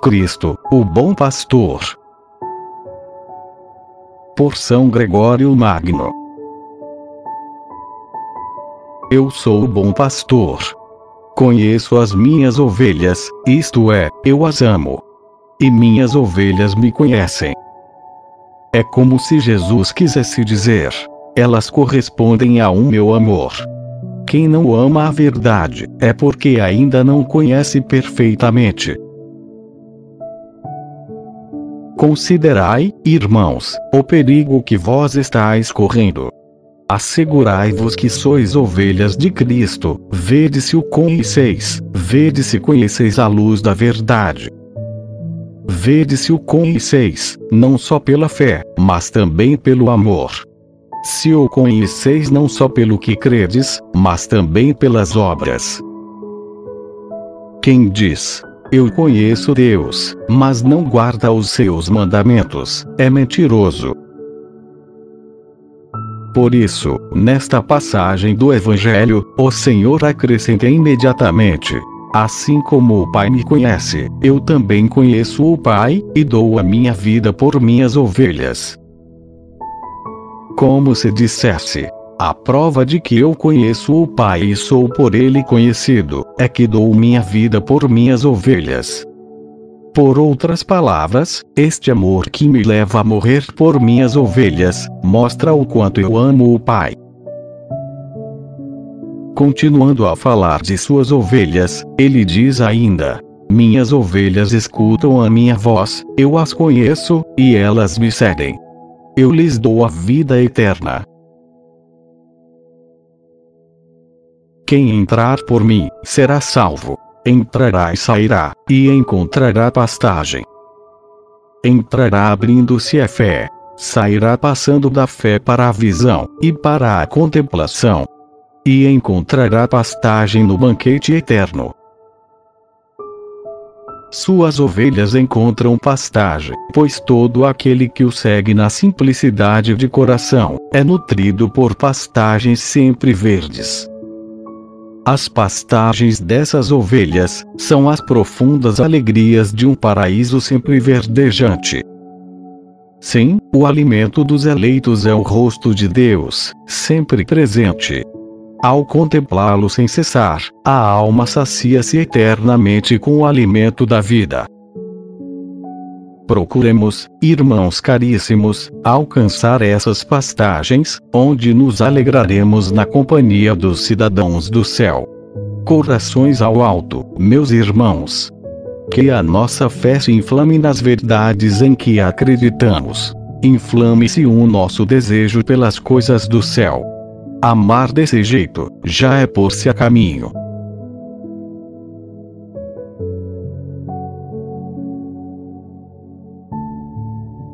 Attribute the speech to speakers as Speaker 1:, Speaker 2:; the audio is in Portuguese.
Speaker 1: Cristo, o bom pastor. Por São Gregório Magno. Eu sou o bom pastor. Conheço as minhas ovelhas, isto é, eu as amo. E minhas ovelhas me conhecem. É como se Jesus quisesse dizer: elas correspondem a um meu amor. Quem não ama a verdade, é porque ainda não conhece perfeitamente. Considerai, irmãos, o perigo que vós estáis correndo. Assegurai-vos que sois ovelhas de Cristo, vede se o conheceis, vede se conheceis a luz da verdade. Vede se o conheceis, não só pela fé, mas também pelo amor. Se o conheceis não só pelo que credes, mas também pelas obras. Quem diz, eu conheço Deus, mas não guarda os seus mandamentos. É mentiroso. Por isso, nesta passagem do Evangelho, o Senhor acrescenta imediatamente: Assim como o Pai me conhece, eu também conheço o Pai, e dou a minha vida por minhas ovelhas. Como se dissesse: a prova de que eu conheço o Pai e sou por ele conhecido, é que dou minha vida por minhas ovelhas. Por outras palavras, este amor que me leva a morrer por minhas ovelhas, mostra o quanto eu amo o Pai. Continuando a falar de suas ovelhas, ele diz ainda: Minhas ovelhas escutam a minha voz, eu as conheço, e elas me seguem. Eu lhes dou a vida eterna. Quem entrar por mim, será salvo. Entrará e sairá, e encontrará pastagem. Entrará abrindo-se a fé. Sairá passando da fé para a visão, e para a contemplação. E encontrará pastagem no banquete eterno. Suas ovelhas encontram pastagem, pois todo aquele que o segue na simplicidade de coração, é nutrido por pastagens sempre verdes. As pastagens dessas ovelhas são as profundas alegrias de um paraíso sempre verdejante. Sim, o alimento dos eleitos é o rosto de Deus, sempre presente. Ao contemplá-lo sem cessar, a alma sacia-se eternamente com o alimento da vida. Procuremos, irmãos caríssimos, alcançar essas pastagens, onde nos alegraremos na companhia dos cidadãos do céu. Corações ao alto, meus irmãos. Que a nossa fé se inflame nas verdades em que acreditamos. Inflame-se o nosso desejo pelas coisas do céu. Amar desse jeito, já é pôr-se a caminho.